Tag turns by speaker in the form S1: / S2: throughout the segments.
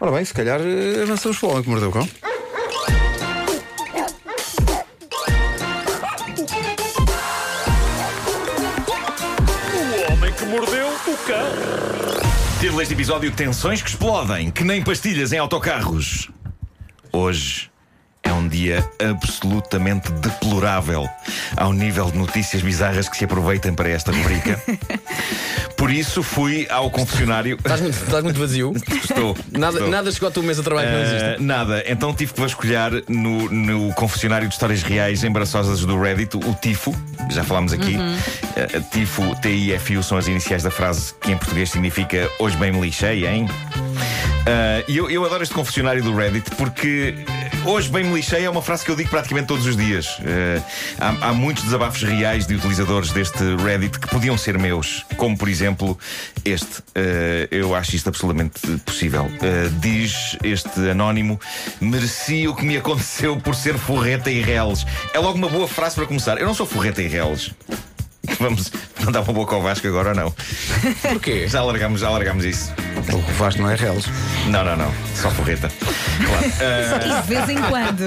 S1: Ora bem, se calhar eh, avançamos para o homem que mordeu o cão.
S2: O homem que mordeu o cão.
S3: Título deste episódio: Tensões que explodem, que nem pastilhas em autocarros. Hoje dia absolutamente deplorável ao nível de notícias bizarras que se aproveitam para esta rubrica. Por isso fui ao confessionário.
S4: Estás muito, estás muito vazio.
S3: Estou.
S4: Nada,
S3: estou.
S4: nada chegou à tua mesa de trabalho que não existe.
S3: Uh, nada, então tive que vasculhar no, no confessionário de histórias reais embaraçosas do Reddit, o TIFO, já falámos aqui. Uh, TIFO, T-I-F-U, são as iniciais da frase que em português significa Hoje bem me lixei, hein? Uh, E eu, eu adoro este confessionário do Reddit porque uh, hoje bem me lixei é uma frase que eu digo praticamente todos os dias. Uh, há, há muitos desabafos reais de utilizadores deste Reddit que podiam ser meus, como por exemplo este. Uh, eu acho isto absolutamente possível. Uh, diz este anónimo: mereci o que me aconteceu por ser forreta e reles. É logo uma boa frase para começar. Eu não sou forreta e reles. Vamos mandar uma boca ao Vasco agora ou não?
S4: Porquê?
S3: Já largamos, já largamos isso.
S1: O Vasco não é reles.
S3: Não, não, não. Só forreta. Claro. Uh,
S5: E de vez em quando.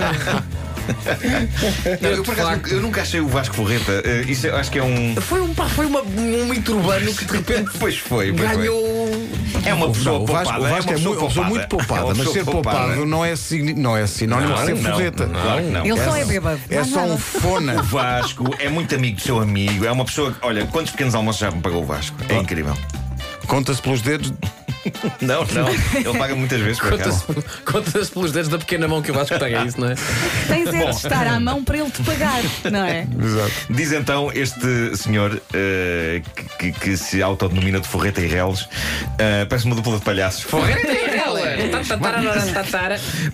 S3: Não, eu, por acaso,
S4: facto.
S3: eu nunca achei o Vasco Forreta. Eh, isso eu acho que é um.
S4: Foi, um, pá, foi uma, um mito urbano que de repente
S3: Pois foi, pois foi.
S4: ganhou.
S3: É uma pessoa
S1: Não, o Vasco,
S3: poupada.
S1: o Vasco é,
S3: uma
S1: mu- uma pessoa muito poupada,
S3: É
S1: mas ser poupado não é, signi- não é sinónimo de ser
S3: não,
S1: forreta.
S3: Claro que não.
S5: Ele só é bêbado.
S1: É
S5: mais
S1: só
S5: nada.
S1: um fona.
S3: O Vasco é muito amigo do seu amigo. É uma pessoa que, olha, quantos pequenos almoços já me pagou o Vasco? É incrível.
S1: Conta-se pelos dedos.
S3: Não, não. Ele paga muitas vezes por acaso.
S4: Conta-se conta-se pelos dedos da pequena mão que o Vasco tem, é isso, não é?
S5: Tens é de estar à mão para ele te pagar, não é?
S1: Exato.
S3: Diz então este senhor eh, que, que- que se autodenomina de Forreta e Reles. eh, parece uma dupla de palhaços. Forreta e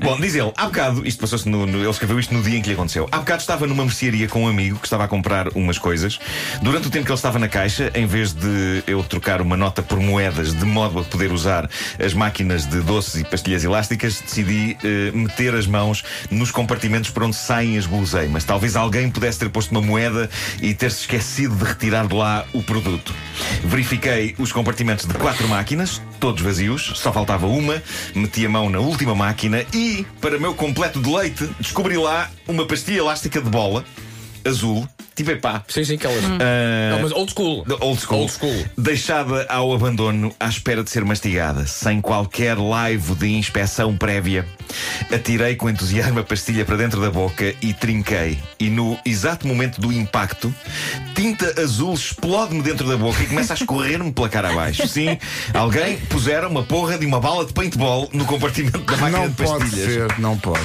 S3: Bom, diz ele, há bocado, isto passou-se no, no- Ele escreveu isto no dia em que lhe aconteceu. Há bocado estava numa mercearia com um amigo que estava a comprar umas coisas. Durante o tempo que ele estava na caixa, em vez de eu trocar uma nota por moedas de modo a poder usar as máquinas de doces e pastilhas elásticas, decidi eh, meter as mãos nos compartimentos por onde saem as guloseimas. Talvez alguém pudesse ter posto uma moeda e ter-se esquecido de retirar de lá o produto. Verifiquei os compartimentos de quatro máquinas, todos vazios, só faltava uma, meti a mão na última máquina e, para meu completo deleite, descobri lá uma pastilha elástica de bola, azul, tive pá.
S4: Sim, sim, aquelas.
S3: Ah,
S4: Não, mas old school.
S3: Old school.
S4: Old school.
S3: Deixada ao abandono à espera de ser mastigada, sem qualquer laivo de inspeção prévia. Atirei com entusiasmo a pastilha para dentro da boca e trinquei. E no exato momento do impacto, tinta azul explode-me dentro da boca e começa a escorrer-me pela cara abaixo. Sim, alguém pusera uma porra de uma bala de paintball no compartimento da máquina
S1: Não
S3: de
S1: pode
S3: pastilhas.
S1: ser, não pode.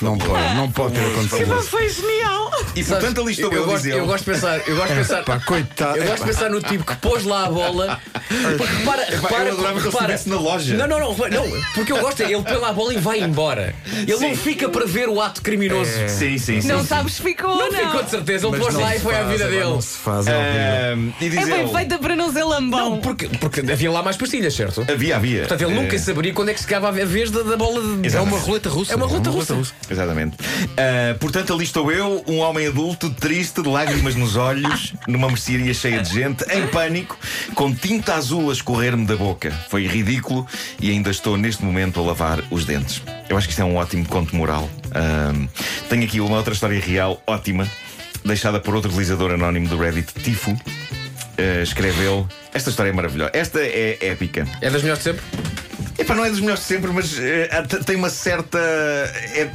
S1: Não pode, não pode ter acontecido. isso.
S5: Foi genial.
S3: E portanto ali estou eu,
S4: eu,
S3: a
S4: gosto,
S3: dizer.
S4: eu gosto de pensar, eu gosto de pensar.
S1: Pá, coitado.
S4: Eu gosto de pensar no tipo que pôs lá a bola. Repara, repara,
S3: eu adorava que ele
S4: repara.
S3: estivesse na loja.
S4: Não, não, não, não, porque eu gosto, é, ele põe lá a bola e vai embora. Ele não
S3: Sim.
S4: fica para ver o ato criminoso.
S3: Sim, sim, sim.
S5: Não
S3: sim.
S5: sabes se ficou ou
S4: Não
S5: não.
S4: ficou de certeza, ele pôs
S1: não
S4: lá e foi à vida
S1: agora
S4: dele.
S1: Não se faz, é
S3: e diz
S5: É bem
S3: ele,
S5: feita para não ser lambão.
S4: Porque, porque havia lá mais pastilhas, certo?
S3: Havia, havia.
S4: Portanto, ele nunca
S3: Eh,
S4: saberia quando é que se acaba a vez da, da bola de.
S1: É uma roleta russa.
S4: É uma roleta russa.
S3: Exatamente. Ah, portanto, ali estou eu, um homem adulto, triste, de lágrimas nos olhos, numa mercearia cheia de gente, em pânico, com tinta azul a escorrer-me da boca. Foi ridículo e ainda estou neste momento a lavar os dentes. Eu acho que isto é um ótimo conto moral. Ahm, tenho aqui uma outra história real ótima, deixada por outro utilizador anónimo do Reddit, Tifo. Ah, escreveu. Esta história é maravilhosa. Esta é épica.
S4: É das melhores de sempre?
S3: Epá, não é dos melhores de sempre, mas eh, t- tem uma certa. É,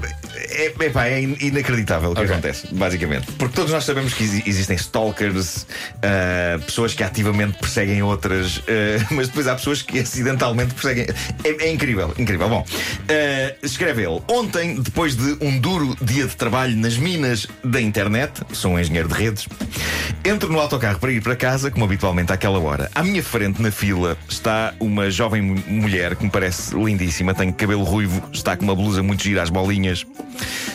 S3: é, epá, é in- inacreditável o que
S4: Ok.
S3: acontece, basicamente. Porque todos nós sabemos que exi- existem stalkers, ah, pessoas que ativamente perseguem outras, ah, mas depois há pessoas que acidentalmente perseguem. É, é incrível, incrível. Bom, ah, escreve ele: Ontem, depois de um duro dia de trabalho nas minas da internet, sou um engenheiro de redes, entro no autocarro para ir para casa, como habitualmente àquela hora. À minha frente, na fila, está uma jovem mu- mulher que me parece lindíssima, tem cabelo ruivo, está com uma blusa muito gira às bolinhas.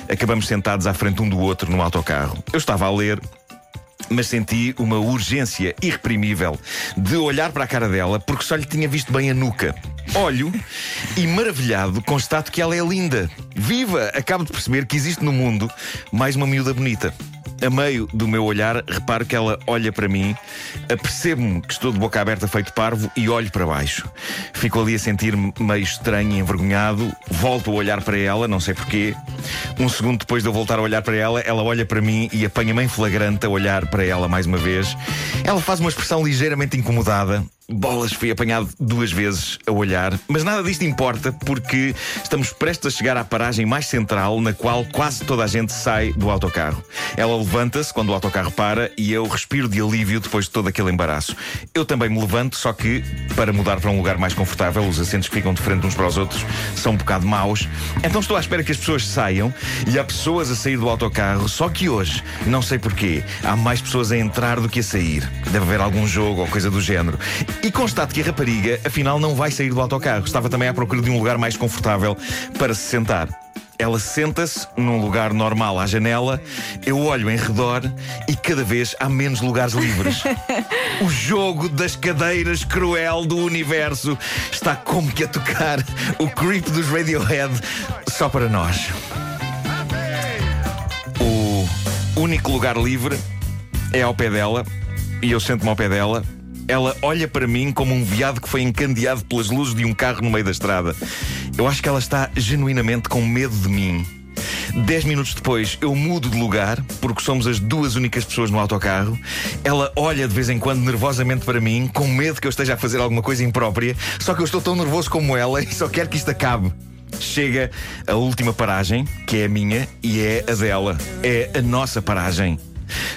S3: Acabamos sentados à frente um do outro no autocarro. Eu estava a ler. Mas senti uma urgência irreprimível de olhar para a cara dela porque só lhe tinha visto bem a nuca. Olho e, maravilhado, constato que ela é linda. Viva! Acabo de perceber que existe no mundo mais uma miúda bonita. A meio do meu olhar, reparo que ela olha para mim, apercebo-me que estou de boca aberta feito parvo e olho para baixo. Fico ali a sentir-me meio estranho e envergonhado, volto a olhar para ela, não sei porquê. Um segundo depois de eu voltar a olhar para ela, ela olha para mim e apanha-me em flagrante a olhar para ela mais uma vez. Ela faz uma expressão ligeiramente incomodada, Bolas, fui apanhado duas vezes a olhar, mas nada disto importa porque estamos prestes a chegar à paragem mais central na qual quase toda a gente sai do autocarro. Ela levanta-se quando o autocarro para e eu respiro de alívio depois de todo aquele embaraço. Eu também me levanto, só que para mudar para um lugar mais confortável, os assentos que ficam de frente uns para os outros são um bocado maus. Então estou à espera que as pessoas saiam e há pessoas a sair do autocarro, só que hoje, não sei porquê, há mais pessoas a entrar do que a sair. Deve haver algum jogo ou coisa do género. E constato que a rapariga, afinal, não vai sair do autocarro. Estava também à procura de um lugar mais confortável para se sentar. Ela senta-se num lugar normal à janela, eu olho em redor e cada vez há menos lugares livres. o jogo das cadeiras cruel do universo está como que a tocar o creep dos Radiohead só para nós. O único lugar livre é ao pé dela e eu sento-me ao pé dela ela olha para mim como um veado que foi encandeado pelas luzes de um carro no meio da estrada. Eu acho que ela está genuinamente com medo de mim. Dez minutos depois, eu mudo de lugar, porque somos as duas únicas pessoas no autocarro. Ela olha de vez em quando nervosamente para mim, com medo que eu esteja a fazer alguma coisa imprópria, só que eu estou tão nervoso como ela e só quero que isto acabe. Chega a última paragem, que é a minha e é a dela. É a nossa paragem.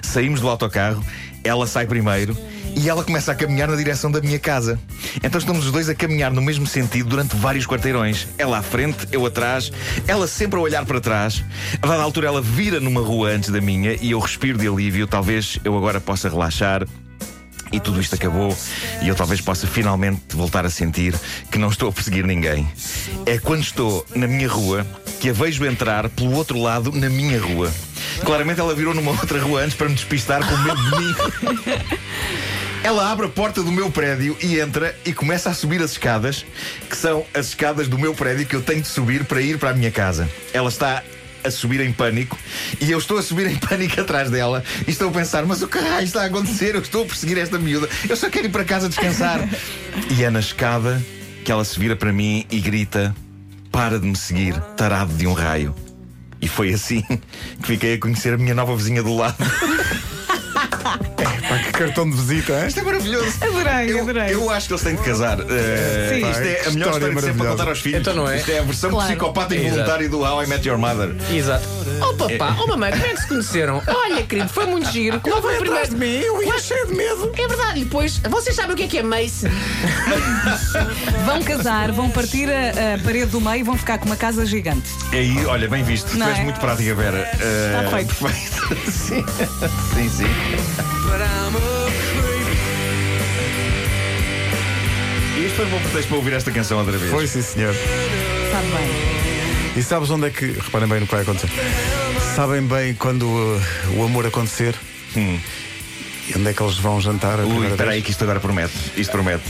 S3: Saímos do autocarro, ela sai primeiro e ela começa a caminhar na direção da minha casa. Então estamos os dois a caminhar no mesmo sentido durante vários quarteirões. Ela à frente, eu atrás, ela sempre a olhar para trás. A dada altura ela vira numa rua antes da minha e eu respiro de alívio. Talvez eu agora possa relaxar. E tudo isto acabou e eu talvez possa finalmente voltar a sentir que não estou a perseguir ninguém. É quando estou na minha rua que a vejo entrar pelo outro lado na minha rua. Claramente ela virou numa outra rua antes para me despistar com medo de mim. Ela abre a porta do meu prédio e entra e começa a subir as escadas, que são as escadas do meu prédio que eu tenho de subir para ir para a minha casa. Ela está a subir em pânico e eu estou a subir em pânico atrás dela e estou a pensar, mas o caralho está a acontecer? Eu estou a perseguir esta miúda, eu só quero ir para casa descansar. e é na escada que ela se vira para mim e grita: Para de me seguir, tarado de um raio. E foi assim que fiquei a conhecer a minha nova vizinha do lado.
S1: Pá, que cartão de visita, hein?
S3: Isto é maravilhoso.
S5: Adorei,
S3: Eu,
S5: adorei.
S3: eu acho que eles têm de casar. Uh,
S5: Sim.
S3: Isto é a melhor história
S1: história
S3: de sempre para contar aos filhos.
S4: Então não é?
S3: Isto é a versão
S5: Claro.
S3: psicopata involuntária do How I Met Your Mother.
S4: Exato. Oh papá, oh mamãe, como é que se conheceram? Olha, querido, foi muito giro. Qual foi o primeiro
S1: de mim, eu ia cheio de medo.
S4: É verdade, e depois, vocês sabem o que é que é Mace?
S5: Vão casar, vão partir a, a parede do meio e vão ficar com uma casa gigante.
S3: E aí, olha, bem visto.
S5: Não
S3: tu és
S5: é?
S3: muito prática, Vera.
S5: Está feito.
S3: Perfeito. sim, sim. sim. E isto foi um bom pretexto para ouvir esta canção outra vez.
S1: Foi sim, senhor.
S5: Sabe bem.
S1: E sabes onde é que. Reparem bem no que vai acontecer. Sabem bem quando uh, o amor acontecer
S3: Hum.
S1: e onde é que eles vão jantar a
S3: Ui,
S1: primeira
S3: espera aí
S1: vez?
S3: que isto agora promete. Isto promete.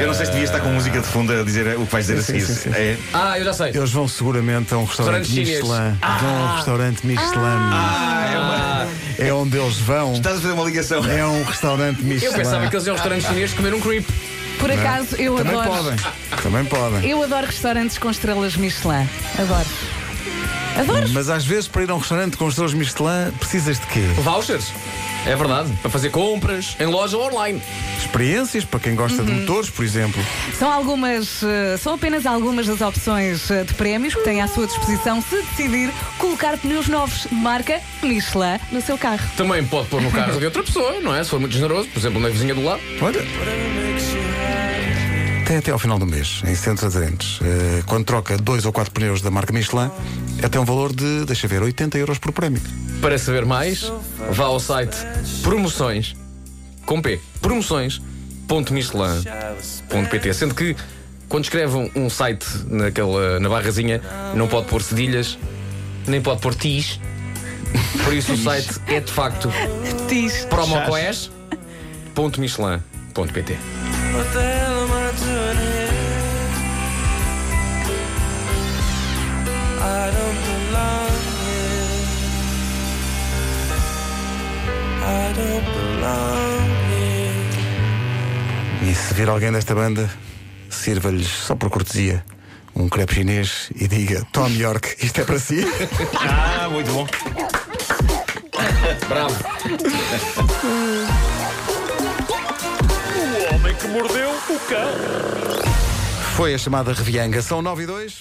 S3: Eu não sei se devia estar com música de fundo a dizer o que vais dizer a
S1: Sim,
S3: seguir.
S1: sim, sim.
S3: É.
S4: Ah, eu já sei.
S1: Eles vão seguramente a um restaurante,
S4: Restaurante chinês.
S1: Michelin. Vão a um restaurante Michelin.
S3: Ah, é uma-
S1: É onde eles vão.
S3: Estás a fazer uma ligação.
S1: É um restaurante Michelin.
S4: Eu pensava que eles iam a um restaurante chinês comer um creep.
S5: Por acaso, eu
S1: Também
S5: adoro.
S1: podem. Também podem.
S5: Eu adoro restaurantes com estrelas Michelin. Adoro. Adoro.
S1: Mas às vezes para ir a um restaurante com estrelas Michelin precisas de quê?
S4: Vouchers. É verdade. Para fazer compras em loja ou online.
S1: Experiências para quem gosta
S5: Uhum.
S1: de motores, por exemplo.
S5: São algumas, eh, são apenas algumas das opções eh, de prémios que tem à sua disposição se decidir colocar pneus novos de marca Michelin no seu carro.
S4: Também pode pôr no carro de outra pessoa, não é? Se for muito generoso, por exemplo, na vizinha do lado.
S1: Olha. Tem até ao final do mês, em centros aderentes. Eh, quando troca dois ou quatro pneus da marca Michelin, até um valor de, deixa ver, 80 euros por prémio.
S4: Para saber mais, vá ao site promoções com P, promoções.michelin.pt. Sendo que quando escreve um, site naquela, na barrazinha, não pode pôr cedilhas, nem pode pôr tis. Por isso o site é de facto
S5: Diz.
S4: promocoes.michelin.pt.
S1: E se vir alguém desta banda, sirva-lhes só por cortesia um crepe chinês e diga Tom York, isto é para si.
S3: Ah, muito bom.
S4: Bravo.
S2: O homem que mordeu o cão.
S1: Foi a chamada Revianga. São 9 e 2.